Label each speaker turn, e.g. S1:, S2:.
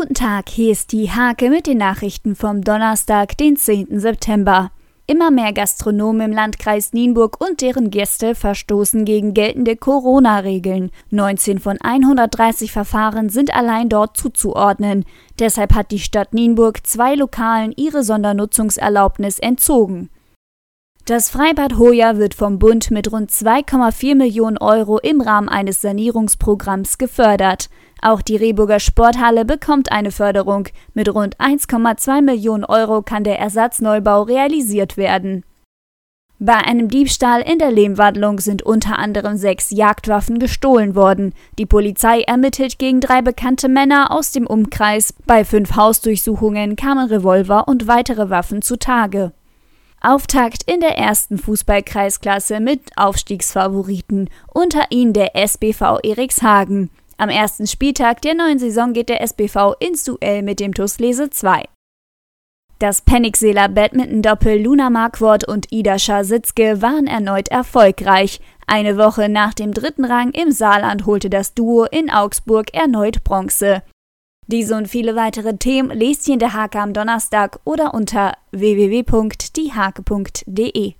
S1: Guten Tag, hier ist die Hake mit den Nachrichten vom Donnerstag, den 10. September. Immer mehr Gastronomen im Landkreis Nienburg und deren Gäste verstoßen gegen geltende Corona-Regeln. 19 von 130 Verfahren sind allein dort zuzuordnen. Deshalb hat die Stadt Nienburg zwei Lokalen ihre Sondernutzungserlaubnis entzogen. Das Freibad Hoya wird vom Bund mit rund 2,4 Millionen Euro im Rahmen eines Sanierungsprogramms gefördert. Auch die Rehburger Sporthalle bekommt eine Förderung. Mit rund 1,2 Millionen Euro kann der Ersatzneubau realisiert werden. Bei einem Diebstahl in der Lehmwandlung sind unter anderem sechs Jagdwaffen gestohlen worden. Die Polizei ermittelt gegen drei bekannte Männer aus dem Umkreis. Bei fünf Hausdurchsuchungen kamen Revolver und weitere Waffen zutage. Auftakt in der ersten Fußballkreisklasse mit Aufstiegsfavoriten, unter ihnen der SBV Erikshagen. Am ersten Spieltag der neuen Saison geht der SBV ins Duell mit dem TuS Lese 2. Das Penningseeler Badminton-Doppel Luna Markwort und Ida Schasitzke waren erneut erfolgreich. Eine Woche nach dem dritten Rang im Saarland holte das Duo in Augsburg erneut Bronze. Diese und viele weitere Themen lest ihr in der Hake am Donnerstag oder unter www.diehake.de.